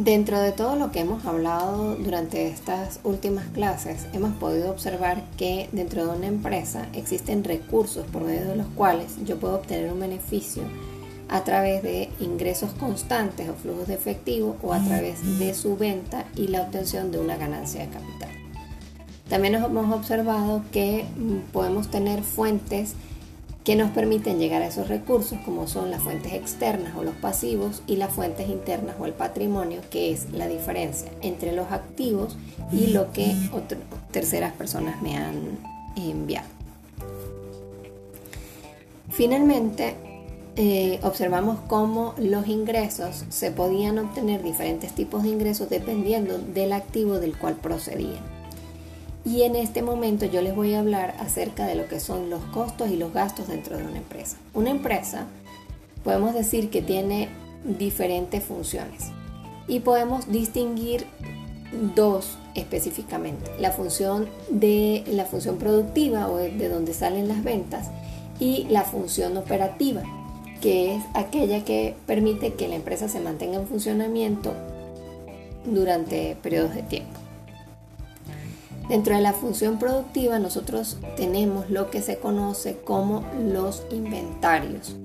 Dentro de todo lo que hemos hablado durante estas últimas clases, hemos podido observar que dentro de una empresa existen recursos por medio de los cuales yo puedo obtener un beneficio a través de ingresos constantes o flujos de efectivo o a través de su venta y la obtención de una ganancia de capital. También hemos observado que mm, podemos tener fuentes que nos permiten llegar a esos recursos, como son las fuentes externas o los pasivos y las fuentes internas o el patrimonio, que es la diferencia entre los activos y lo que terceras personas me han enviado. Finalmente, eh, observamos cómo los ingresos se podían obtener diferentes tipos de ingresos dependiendo del activo del cual procedían. Y en este momento yo les voy a hablar acerca de lo que son los costos y los gastos dentro de una empresa. Una empresa podemos decir que tiene diferentes funciones y podemos distinguir dos específicamente. La función de la función productiva o de donde salen las ventas y la función operativa, que es aquella que permite que la empresa se mantenga en funcionamiento durante periodos de tiempo. Dentro de la función productiva nosotros tenemos lo que se conoce como los inventarios.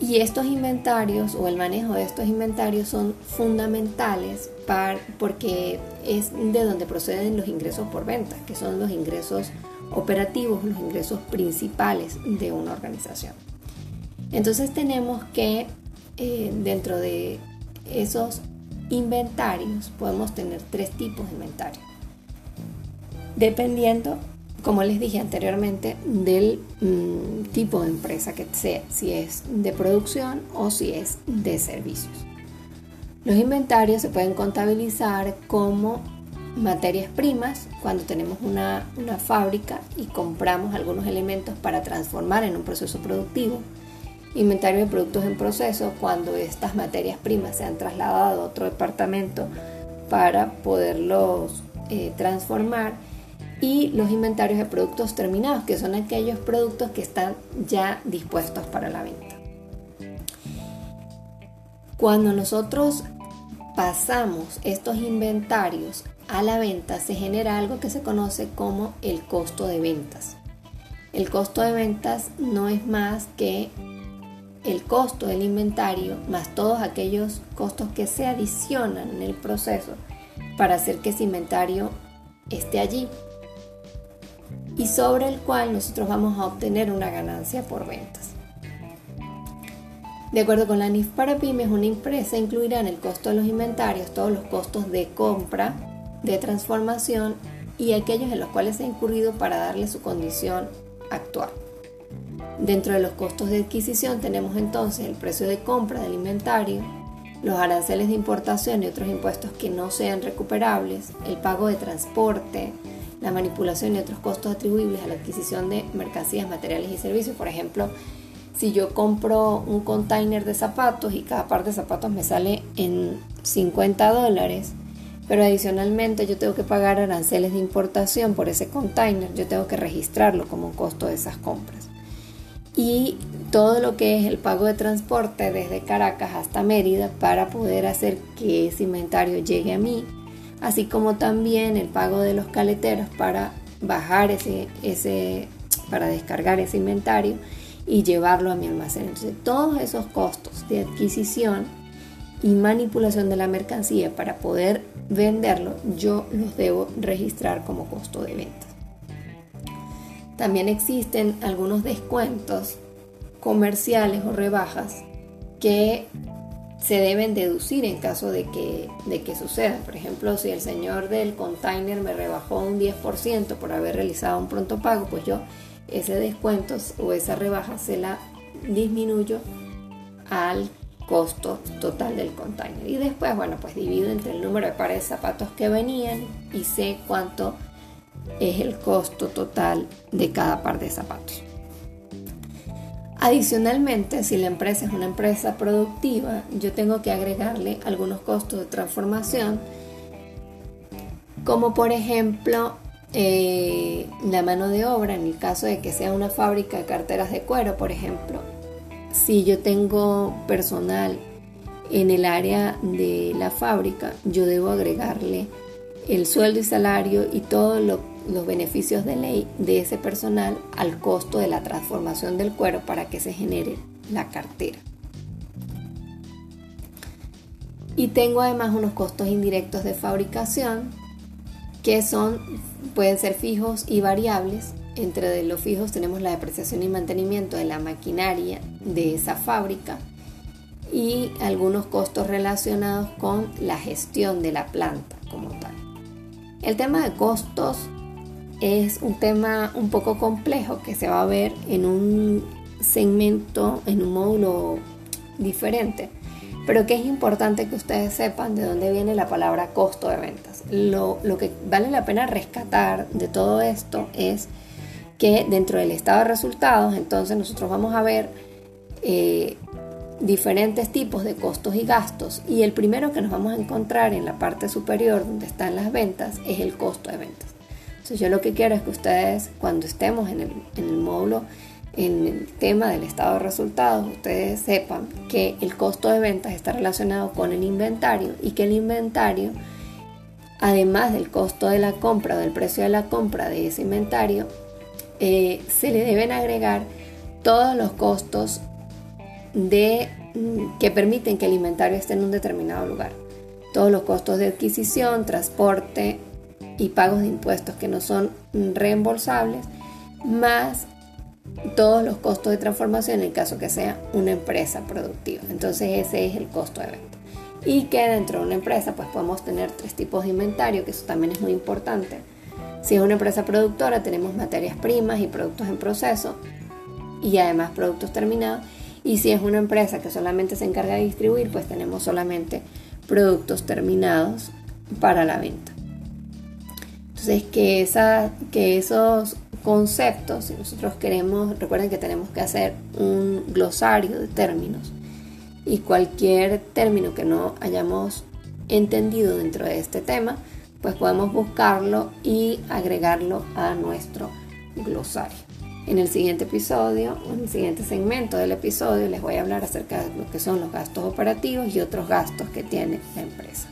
Y estos inventarios o el manejo de estos inventarios son fundamentales para, porque es de donde proceden los ingresos por venta, que son los ingresos operativos, los ingresos principales de una organización. Entonces tenemos que eh, dentro de esos inventarios podemos tener tres tipos de inventarios dependiendo, como les dije anteriormente, del mm, tipo de empresa que sea, si es de producción o si es de servicios. Los inventarios se pueden contabilizar como materias primas cuando tenemos una, una, fábrica y compramos algunos elementos para transformar en un proceso productivo. Inventario de productos en proceso cuando estas materias primas se han trasladado a otro departamento para poderlos eh, transformar y los inventarios de productos terminados, que son aquellos productos que están ya dispuestos para la venta. Cuando nosotros pasamos estos inventarios a la venta, se genera algo que se conoce como el costo de ventas. El costo de ventas no es más que el costo del inventario más todos aquellos costos que se adicionan en el proceso para hacer que ese inventario esté allí y sobre el cual nosotros vamos a obtener una ganancia por ventas. De acuerdo con la NIF para pymes, una empresa incluirá en el costo de los inventarios todos los costos de compra, de transformación y aquellos en los cuales se ha incurrido para darle su condición actual. Dentro de los costos de adquisición tenemos entonces el precio de compra del inventario, los aranceles de importación y otros impuestos que no sean recuperables, el pago de transporte, la manipulación y otros costos atribuibles a la adquisición de mercancías, materiales y servicios. Por ejemplo, si yo compro un container de zapatos y cada par de zapatos me sale en 50 dólares, pero adicionalmente yo tengo que pagar aranceles de importación por ese container, yo tengo que registrarlo como un costo de esas compras. Y todo lo que es el pago de transporte desde Caracas hasta Mérida para poder hacer que ese inventario llegue a mí así como también el pago de los caleteros para bajar ese, ese para descargar ese inventario y llevarlo a mi almacén. Entonces, todos esos costos de adquisición y manipulación de la mercancía para poder venderlo, yo los debo registrar como costo de venta. También existen algunos descuentos comerciales o rebajas que se deben deducir en caso de que, de que suceda. Por ejemplo, si el señor del container me rebajó un 10% por haber realizado un pronto pago, pues yo ese descuento o esa rebaja se la disminuyo al costo total del container. Y después, bueno, pues divido entre el número de pares de zapatos que venían y sé cuánto es el costo total de cada par de zapatos. Adicionalmente, si la empresa es una empresa productiva, yo tengo que agregarle algunos costos de transformación, como por ejemplo eh, la mano de obra, en el caso de que sea una fábrica de carteras de cuero, por ejemplo. Si yo tengo personal en el área de la fábrica, yo debo agregarle el sueldo y salario y todos los beneficios de ley de ese personal al costo de la transformación del cuero para que se genere la cartera. Y tengo además unos costos indirectos de fabricación que son, pueden ser fijos y variables. Entre los fijos tenemos la depreciación y mantenimiento de la maquinaria de esa fábrica y algunos costos relacionados con la gestión de la planta como tal. El tema de costos es un tema un poco complejo que se va a ver en un segmento, en un módulo diferente, pero que es importante que ustedes sepan de dónde viene la palabra costo de ventas. Lo, que vale la pena rescatar de todo esto es que dentro del estado de resultados, entonces nosotros vamos a ver eh, diferentes tipos de costos y gastos y el primero que nos vamos a encontrar en la parte superior donde están las ventas es el costo de ventas. Entonces yo lo que quiero es que ustedes cuando estemos en el, en el módulo, en el tema del estado de resultados, ustedes sepan que el costo de ventas está relacionado con el inventario y que el inventario, además del costo de la compra o del precio de la compra de ese inventario, eh, se le deben agregar todos los costos de, mm, que permiten que el inventario esté en un determinado lugar. Todos los costos de adquisición, transporte y pagos de impuestos que no son reembolsables, más todos los costos de transformación en el caso que sea una empresa productiva. Entonces ese es el costo de venta. Y que dentro de una empresa pues podemos tener tres tipos de inventario, que eso también es muy importante. Si es una empresa productora tenemos materias primas y productos en proceso y además productos terminados. Y si es una empresa que solamente se encarga de distribuir, pues tenemos solamente productos terminados para la venta. Entonces, que, esa, que esos conceptos, si nosotros queremos, recuerden que tenemos que hacer un glosario de términos y cualquier término que no hayamos entendido dentro de este tema, pues podemos buscarlo y agregarlo a nuestro glosario. En el siguiente episodio, en el siguiente segmento del episodio, les voy a hablar acerca de lo que son los gastos operativos y otros gastos que tiene la empresa.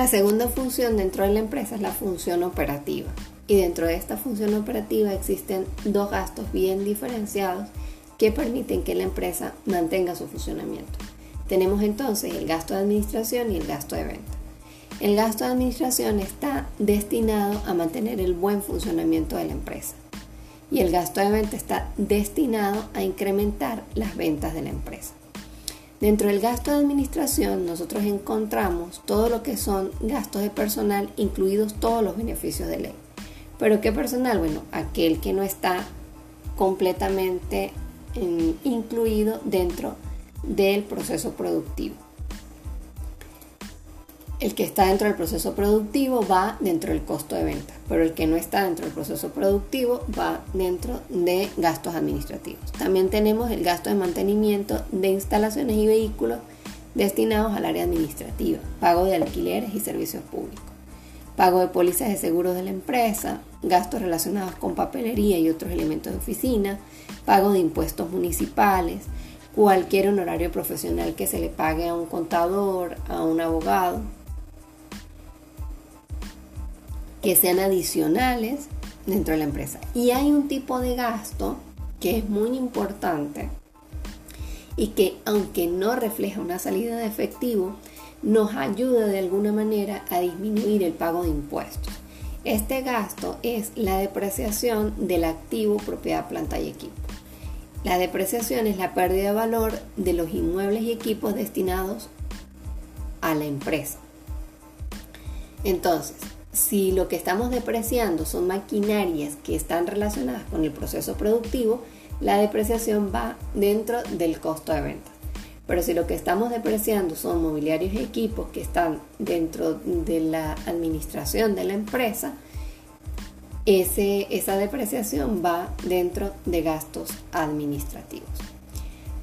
La segunda función dentro de la empresa es la función operativa y dentro de esta función operativa existen dos gastos bien diferenciados que permiten que la empresa mantenga su funcionamiento. Tenemos entonces el gasto de administración y el gasto de venta. El gasto de administración está destinado a mantener el buen funcionamiento de la empresa y el gasto de venta está destinado a incrementar las ventas de la empresa. Dentro del gasto de administración nosotros encontramos todo lo que son gastos de personal, incluidos todos los beneficios de ley. Pero ¿qué personal? Bueno, aquel que no está completamente mm, incluido dentro del proceso productivo. El que está dentro del proceso productivo va dentro del costo de venta, pero el que no está dentro del proceso productivo va dentro de gastos administrativos. También tenemos el gasto de mantenimiento de instalaciones y vehículos destinados al área administrativa, pago de alquileres y servicios públicos pago de pólizas de seguros de la empresa, gastos relacionados con papelería y otros elementos de oficina, pago de impuestos municipales, cualquier honorario profesional que se le pague a un contador, a un abogado, que sean adicionales dentro de la empresa. Y hay un tipo de gasto que es muy importante y que aunque no refleja una salida de efectivo, nos ayuda de alguna manera a disminuir el pago de impuestos. Este gasto es la depreciación del activo propiedad planta y equipo. La depreciación es la pérdida de valor de los inmuebles y equipos destinados a la empresa. Entonces, si lo que estamos depreciando son maquinarias que están relacionadas con el proceso productivo, la depreciación va dentro del costo de venta. Pero si lo que estamos depreciando son mobiliarios y equipos que están dentro de la administración de la empresa, esa depreciación va dentro de gastos administrativos.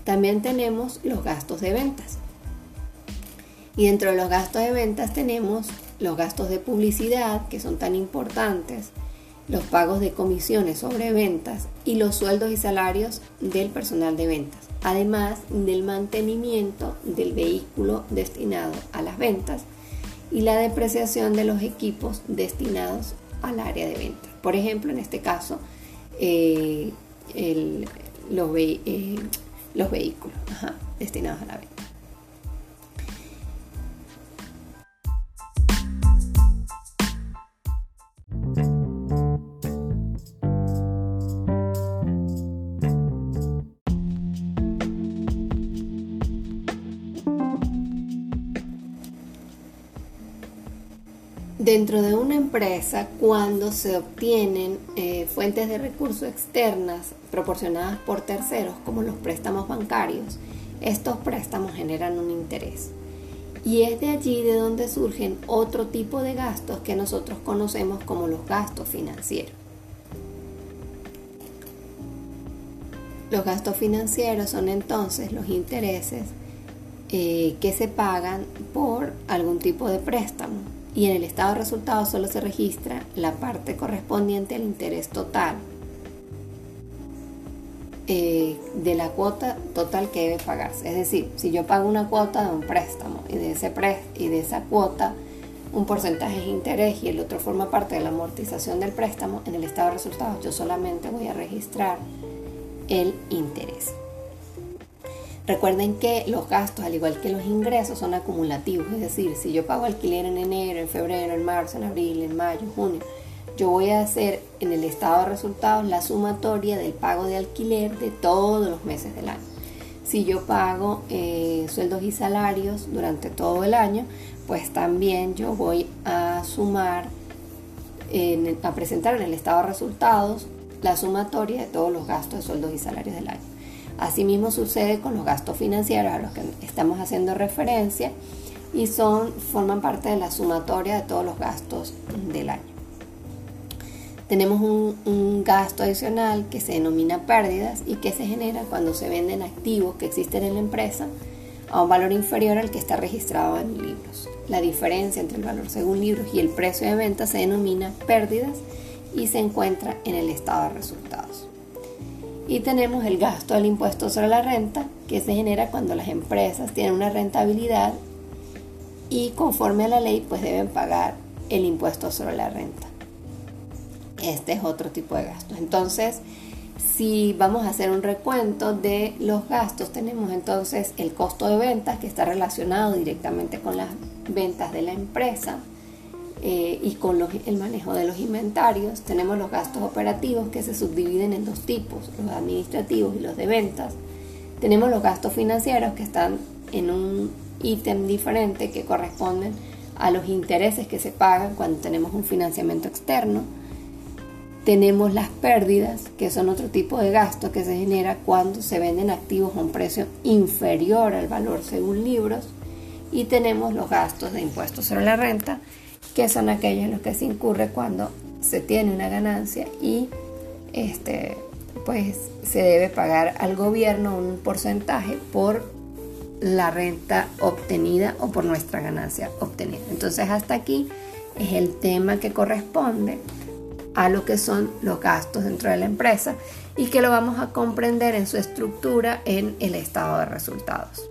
También tenemos los gastos de ventas. Y dentro de los gastos de ventas tenemos los gastos de publicidad, que son tan importantes, los pagos de comisiones sobre ventas y los sueldos y salarios del personal de ventas, además del mantenimiento del vehículo destinado a las ventas y la depreciación de los equipos destinados al área de ventas. Por ejemplo, en este caso, eh, los, eh, los, vehículos destinados a la venta. Dentro de una empresa, cuando se obtienen eh, fuentes de recursos externas proporcionadas por terceros, como los préstamos bancarios, estos préstamos generan un interés. Y es de allí de donde surgen otro tipo de gastos que nosotros conocemos como los gastos financieros. Los gastos financieros son entonces los intereses eh, que se pagan por algún tipo de préstamo y en el estado de resultados solo se registra la parte correspondiente al interés total eh, de la cuota total que debe pagarse. Es decir, si yo pago una cuota de un préstamo y de, ese y de esa cuota un porcentaje de interés y el otro forma parte de la amortización del préstamo, en el estado de resultados yo solamente voy a registrar el interés. Recuerden que los gastos, al igual que los ingresos, son acumulativos, es decir, si yo pago alquiler en enero, en febrero, en marzo, en abril, en mayo, junio, yo voy a hacer en el estado de resultados la sumatoria del pago de alquiler de todos los meses del año. Si yo pago eh, sueldos y salarios durante todo el año, pues también yo voy a sumar, a presentar en el estado de resultados la sumatoria de todos los gastos de sueldos y salarios del año. Asimismo sucede con los gastos financieros a los que estamos haciendo referencia y son, forman parte de la sumatoria de todos los gastos del año. Tenemos un, un, gasto adicional que se denomina pérdidas y que se genera cuando se venden activos que existen en la empresa a un valor inferior al que está registrado en libros. La diferencia entre el valor según libros y el precio de venta se denomina pérdidas y se encuentra en el estado de resultados. Y tenemos el gasto del impuesto sobre la renta, que se genera cuando las empresas tienen una rentabilidad y conforme a la ley pues deben pagar el impuesto sobre la renta. Este es otro tipo de gastos. Entonces, si vamos a hacer un recuento de los gastos, tenemos entonces el costo de ventas que está relacionado directamente con las ventas de la empresa eh, y con el manejo de los inventarios. Tenemos los gastos operativos que se subdividen en dos tipos, los administrativos y los de ventas. Tenemos los gastos financieros que están en un ítem diferente que corresponden a los intereses que se pagan cuando tenemos un financiamiento externo. Tenemos las pérdidas, que son otro tipo de gasto que se genera cuando se venden activos a un precio inferior al valor según libros. Y tenemos los gastos de impuestos sobre la renta, que son aquellos en los que se incurre cuando se tiene una ganancia y este, pues se debe pagar al gobierno un porcentaje por la renta obtenida o por nuestra ganancia obtenida. Entonces hasta aquí es el tema que corresponde a lo que son los gastos dentro de la empresa y que lo vamos a comprender en su estructura en el estado de resultados.